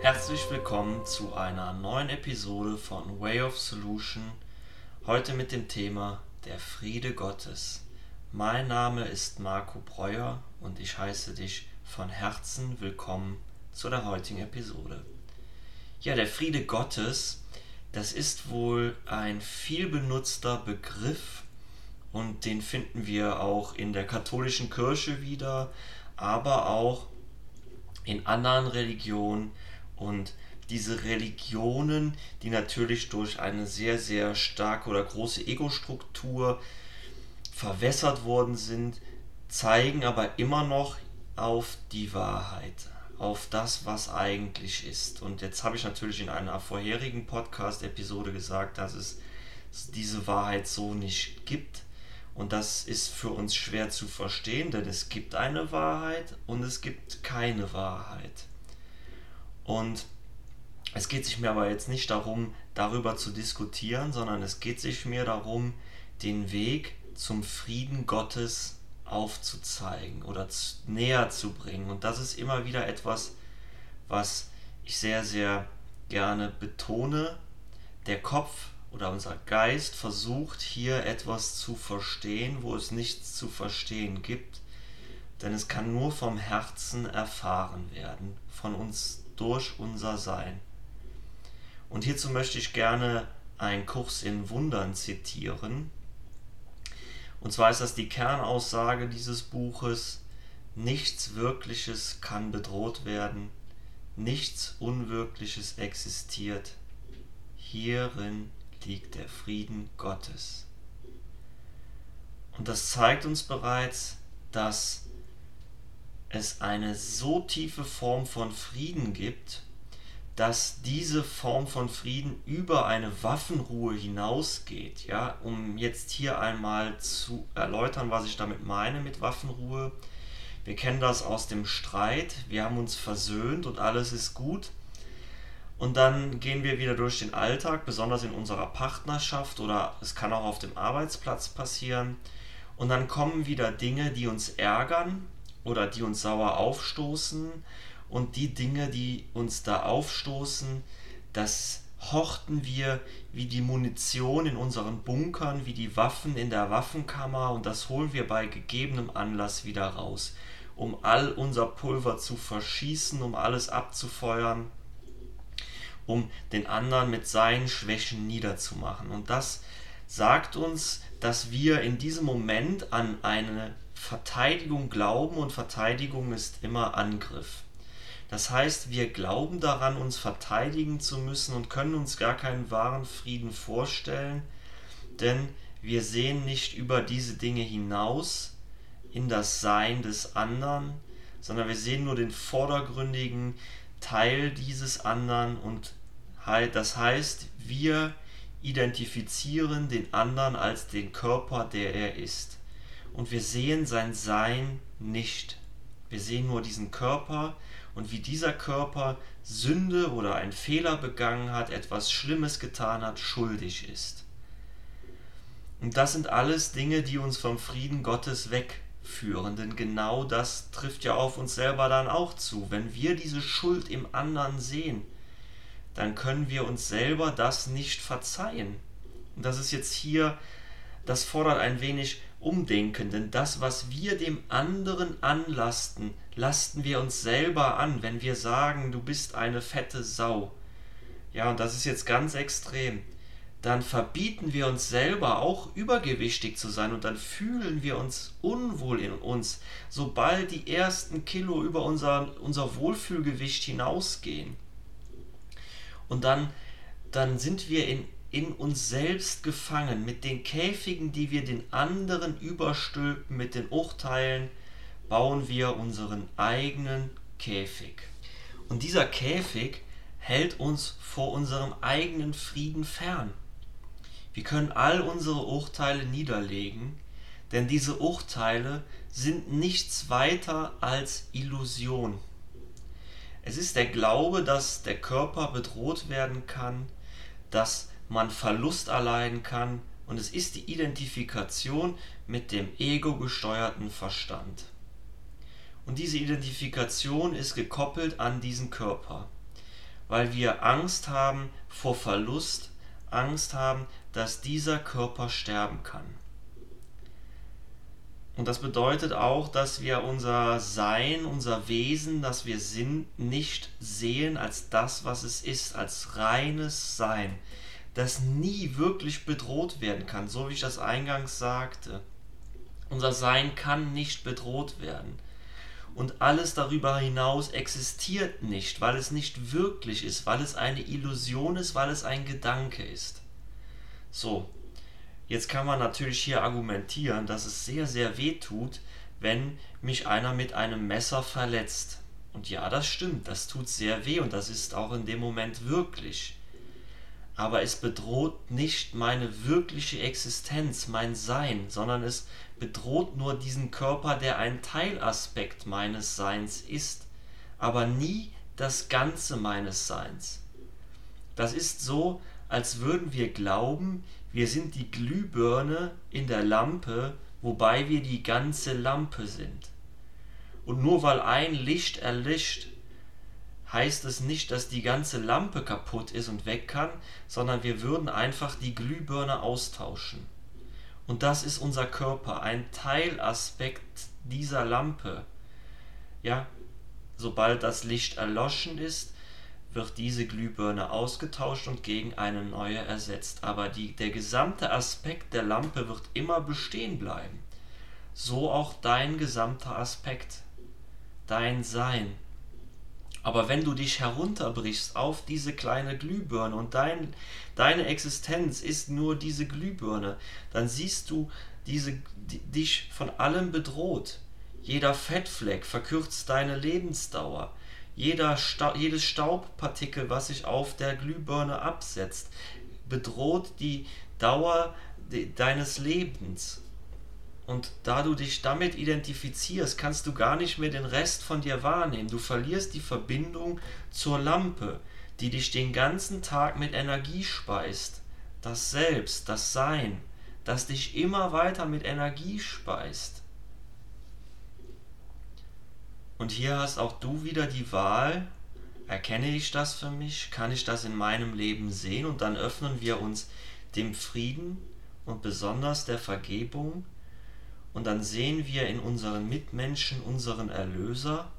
Herzlich willkommen zu einer neuen Episode von Way of Solution. Heute mit dem Thema Der Friede Gottes. Mein Name ist Marco Breuer und ich heiße dich von Herzen willkommen zu der heutigen Episode. Ja, der Friede Gottes, das ist wohl ein viel benutzter Begriff und den finden wir auch in der katholischen Kirche wieder, aber auch in anderen Religionen. Und diese Religionen, die natürlich durch eine sehr, sehr starke oder große Ego-Struktur verwässert worden sind, zeigen aber immer noch auf die Wahrheit, auf das, was eigentlich ist. Und jetzt habe ich natürlich in einer vorherigen Podcast-Episode gesagt, dass es diese Wahrheit so nicht gibt. Und das ist für uns schwer zu verstehen, denn es gibt eine Wahrheit und es gibt keine Wahrheit. Und es geht sich mir aber jetzt nicht darum, darüber zu diskutieren, sondern es geht sich mir darum, den Weg zum Frieden Gottes aufzuzeigen oder näher zu bringen. Und das ist immer wieder etwas, was ich sehr, sehr gerne betone. Der Kopf oder unser Geist versucht hier etwas zu verstehen, wo es nichts zu verstehen gibt. Denn es kann nur vom Herzen erfahren werden, von uns durch unser Sein. Und hierzu möchte ich gerne einen Kurs in Wundern zitieren. Und zwar ist das die Kernaussage dieses Buches, nichts Wirkliches kann bedroht werden, nichts Unwirkliches existiert. Hierin liegt der Frieden Gottes. Und das zeigt uns bereits, dass es eine so tiefe Form von Frieden gibt, dass diese Form von Frieden über eine Waffenruhe hinausgeht. Ja, um jetzt hier einmal zu erläutern, was ich damit meine mit Waffenruhe. Wir kennen das aus dem Streit. Wir haben uns versöhnt und alles ist gut. Und dann gehen wir wieder durch den Alltag, besonders in unserer Partnerschaft oder es kann auch auf dem Arbeitsplatz passieren. Und dann kommen wieder Dinge, die uns ärgern oder die uns sauer aufstoßen und die Dinge, die uns da aufstoßen, das horchten wir wie die Munition in unseren Bunkern, wie die Waffen in der Waffenkammer und das holen wir bei gegebenem Anlass wieder raus, um all unser Pulver zu verschießen, um alles abzufeuern, um den anderen mit seinen Schwächen niederzumachen. Und das sagt uns, dass wir in diesem Moment an eine Verteidigung glauben und Verteidigung ist immer Angriff. Das heißt, wir glauben daran, uns verteidigen zu müssen und können uns gar keinen wahren Frieden vorstellen, denn wir sehen nicht über diese Dinge hinaus in das Sein des anderen, sondern wir sehen nur den vordergründigen Teil dieses anderen und das heißt, wir identifizieren den anderen als den Körper, der er ist und wir sehen sein Sein nicht. Wir sehen nur diesen Körper und wie dieser Körper Sünde oder einen Fehler begangen hat, etwas Schlimmes getan hat, schuldig ist. Und das sind alles Dinge, die uns vom Frieden Gottes wegführen, denn genau das trifft ja auf uns selber dann auch zu. Wenn wir diese Schuld im anderen sehen, dann können wir uns selber das nicht verzeihen. Und das ist jetzt hier, das fordert ein wenig umdenken, denn das, was wir dem anderen anlasten, lasten wir uns selber an, wenn wir sagen, du bist eine fette Sau. Ja, und das ist jetzt ganz extrem. Dann verbieten wir uns selber auch übergewichtig zu sein und dann fühlen wir uns unwohl in uns, sobald die ersten Kilo über unser, unser Wohlfühlgewicht hinausgehen. Und dann, dann sind wir in in uns selbst gefangen, mit den Käfigen, die wir den anderen überstülpen, mit den Urteilen, bauen wir unseren eigenen Käfig. Und dieser Käfig hält uns vor unserem eigenen Frieden fern. Wir können all unsere Urteile niederlegen, denn diese Urteile sind nichts weiter als Illusion. Es ist der Glaube, dass der Körper bedroht werden kann, dass man Verlust erleiden kann, und es ist die Identifikation mit dem ego-gesteuerten Verstand. Und diese Identifikation ist gekoppelt an diesen Körper, weil wir Angst haben vor Verlust, Angst haben, dass dieser Körper sterben kann. Und das bedeutet auch, dass wir unser Sein, unser Wesen, das wir sind, nicht sehen als das, was es ist, als reines Sein, das nie wirklich bedroht werden kann, so wie ich das eingangs sagte. Unser Sein kann nicht bedroht werden. Und alles darüber hinaus existiert nicht, weil es nicht wirklich ist, weil es eine Illusion ist, weil es ein Gedanke ist. So, Jetzt kann man natürlich hier argumentieren, dass es sehr, sehr weh tut, wenn mich einer mit einem Messer verletzt. Und ja, das stimmt, das tut sehr weh und das ist auch in dem Moment wirklich. Aber es bedroht nicht meine wirkliche Existenz, mein Sein, sondern es bedroht nur diesen Körper, der ein Teilaspekt meines Seins ist, aber nie das Ganze meines Seins. Das ist so, als würden wir glauben, wir sind die Glühbirne in der Lampe, wobei wir die ganze Lampe sind. Und nur weil ein Licht erlischt, heißt es nicht, dass die ganze Lampe kaputt ist und weg kann, sondern wir würden einfach die Glühbirne austauschen. Und das ist unser Körper, ein Teilaspekt dieser Lampe. Ja, sobald das Licht erloschen ist, wird diese Glühbirne ausgetauscht und gegen eine neue ersetzt. Aber die, der gesamte Aspekt der Lampe wird immer bestehen bleiben. So auch dein gesamter Aspekt, dein Sein. Aber wenn du dich herunterbrichst auf diese kleine Glühbirne und dein, deine Existenz ist nur diese Glühbirne, dann siehst du diese, die, dich von allem bedroht. Jeder Fettfleck verkürzt deine Lebensdauer jeder Sta jedes Staubpartikel, was sich auf der Glühbirne absetzt, bedroht die Dauer de deines Lebens. Und da du dich damit identifizierst, kannst du gar nicht mehr den Rest von dir wahrnehmen. Du verlierst die Verbindung zur Lampe, die dich den ganzen Tag mit Energie speist. Das Selbst, das Sein, das dich immer weiter mit Energie speist. Und hier hast auch du wieder die Wahl, erkenne ich das für mich, kann ich das in meinem Leben sehen und dann öffnen wir uns dem Frieden und besonders der Vergebung und dann sehen wir in unseren Mitmenschen unseren Erlöser,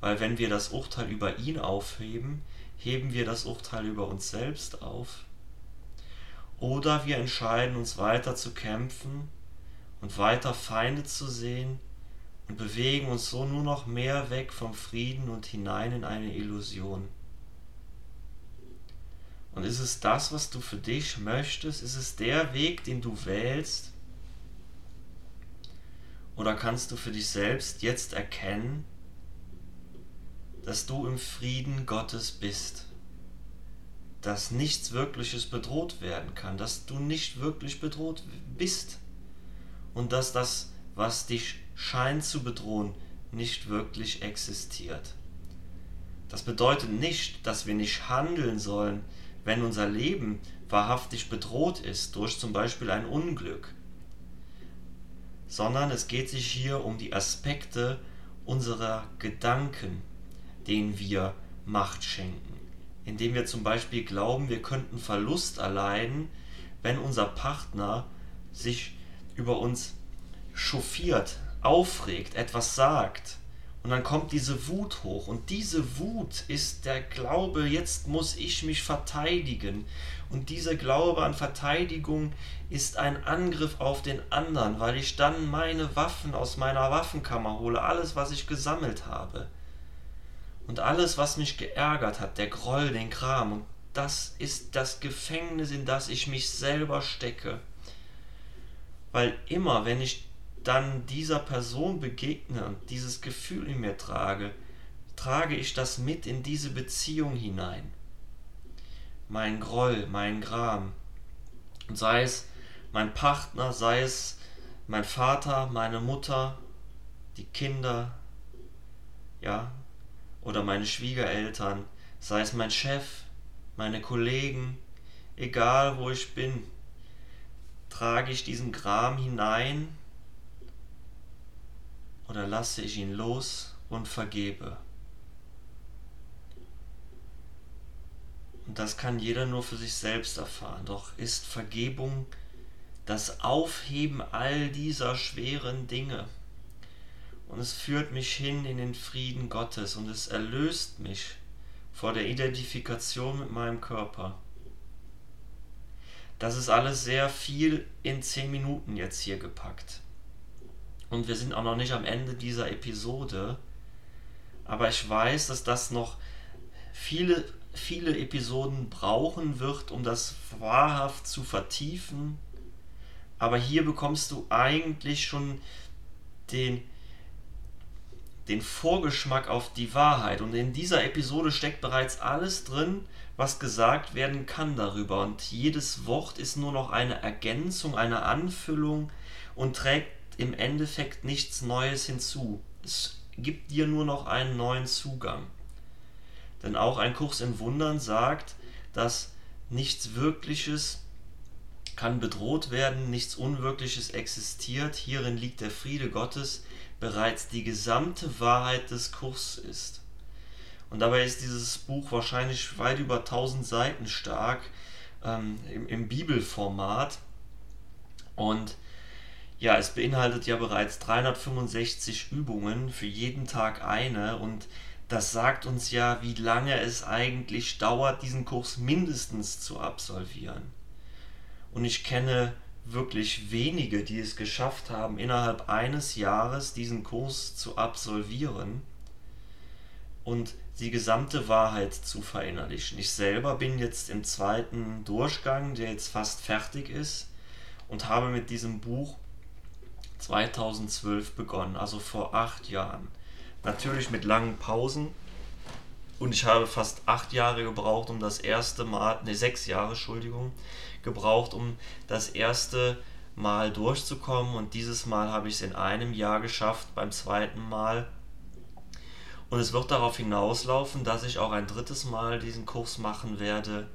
weil wenn wir das Urteil über ihn aufheben, heben wir das Urteil über uns selbst auf. Oder wir entscheiden uns weiter zu kämpfen und weiter Feinde zu sehen und bewegen uns so nur noch mehr weg vom Frieden und hinein in eine Illusion. Und ist es das, was du für dich möchtest? Ist es der Weg, den du wählst? Oder kannst du für dich selbst jetzt erkennen, dass du im Frieden Gottes bist? Dass nichts Wirkliches bedroht werden kann, dass du nicht wirklich bedroht bist und dass das, was dich scheint zu bedrohen, nicht wirklich existiert. Das bedeutet nicht, dass wir nicht handeln sollen, wenn unser Leben wahrhaftig bedroht ist durch zum Beispiel ein Unglück, sondern es geht sich hier um die Aspekte unserer Gedanken, denen wir Macht schenken, indem wir zum Beispiel glauben, wir könnten Verlust erleiden, wenn unser Partner sich über uns chauffiert, aufregt, etwas sagt. Und dann kommt diese Wut hoch. Und diese Wut ist der Glaube, jetzt muss ich mich verteidigen. Und dieser Glaube an Verteidigung ist ein Angriff auf den anderen, weil ich dann meine Waffen aus meiner Waffenkammer hole, alles, was ich gesammelt habe. Und alles, was mich geärgert hat, der Groll, den Kram. Und das ist das Gefängnis, in das ich mich selber stecke. Weil immer, wenn ich dann dieser Person begegne und dieses Gefühl in mir trage, trage ich das mit in diese Beziehung hinein. Mein Groll, mein Gram. Sei es mein Partner, sei es mein Vater, meine Mutter, die Kinder, ja, oder meine Schwiegereltern, sei es mein Chef, meine Kollegen, egal wo ich bin, trage ich diesen Gram hinein oder lasse ich ihn los und vergebe? Und das kann jeder nur für sich selbst erfahren. Doch ist Vergebung das Aufheben all dieser schweren Dinge. Und es führt mich hin in den Frieden Gottes und es erlöst mich vor der Identifikation mit meinem Körper. Das ist alles sehr viel in zehn Minuten jetzt hier gepackt. Und wir sind auch noch nicht am Ende dieser Episode. Aber ich weiß, dass das noch viele, viele Episoden brauchen wird, um das wahrhaft zu vertiefen aber hier bekommst du eigentlich schon den, den Vorgeschmack auf die Wahrheit. Und in dieser Episode steckt bereits alles drin, was gesagt werden kann darüber. Und jedes Wort ist nur noch eine Ergänzung, eine Anfüllung und trägt im Endeffekt nichts Neues hinzu. Es gibt dir nur noch einen neuen Zugang. Denn auch ein Kurs in Wundern sagt, dass nichts Wirkliches kann bedroht werden, nichts Unwirkliches existiert, hierin liegt der Friede Gottes, bereits die gesamte Wahrheit des Kurs ist. Und dabei ist dieses Buch wahrscheinlich weit über 1000 Seiten stark ähm, im, im Bibelformat. Und ja, es beinhaltet ja bereits 365 Übungen, für jeden Tag eine. Und das sagt uns ja, wie lange es eigentlich dauert, diesen Kurs mindestens zu absolvieren. Und ich kenne wirklich wenige, die es geschafft haben, innerhalb eines Jahres diesen Kurs zu absolvieren und die gesamte Wahrheit zu verinnerlichen. Ich selber bin jetzt im zweiten Durchgang, der jetzt fast fertig ist und habe mit diesem Buch 2012 begonnen, also vor acht Jahren. Natürlich mit langen Pausen, und ich habe fast acht Jahre gebraucht, um das erste Mal, ne, sechs Jahre, Entschuldigung, gebraucht, um das erste Mal durchzukommen. Und dieses Mal habe ich es in einem Jahr geschafft, beim zweiten Mal. Und es wird darauf hinauslaufen, dass ich auch ein drittes Mal diesen Kurs machen werde.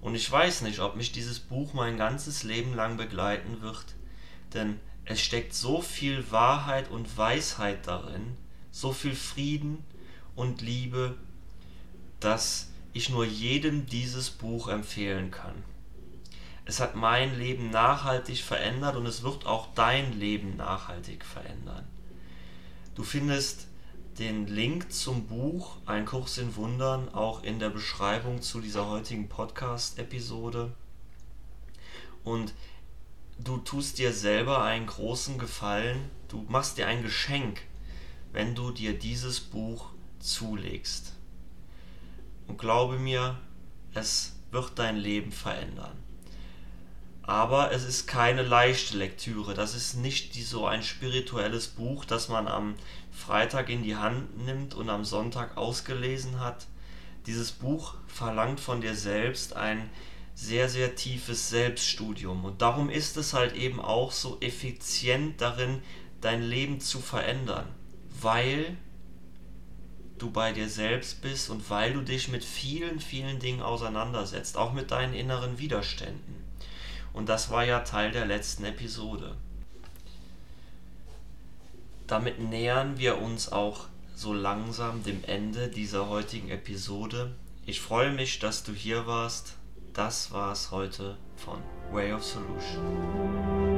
Und ich weiß nicht, ob mich dieses Buch mein ganzes Leben lang begleiten wird, denn es steckt so viel Wahrheit und Weisheit darin, so viel Frieden und Liebe dass ich nur jedem dieses Buch empfehlen kann. Es hat mein Leben nachhaltig verändert und es wird auch dein Leben nachhaltig verändern. Du findest den Link zum Buch Ein Kurs in Wundern auch in der Beschreibung zu dieser heutigen Podcast-Episode. Und du tust dir selber einen großen Gefallen, du machst dir ein Geschenk, wenn du dir dieses Buch zulegst. Und glaube mir, es wird dein Leben verändern. Aber es ist keine leichte Lektüre. Das ist nicht die, so ein spirituelles Buch, das man am Freitag in die Hand nimmt und am Sonntag ausgelesen hat. Dieses Buch verlangt von dir selbst ein sehr, sehr tiefes Selbststudium. Und darum ist es halt eben auch so effizient darin, dein Leben zu verändern. Weil du bei dir selbst bist und weil du dich mit vielen, vielen Dingen auseinandersetzt, auch mit deinen inneren Widerständen. Und das war ja Teil der letzten Episode. Damit nähern wir uns auch so langsam dem Ende dieser heutigen Episode. Ich freue mich, dass du hier warst. Das war's heute von Way of Solution.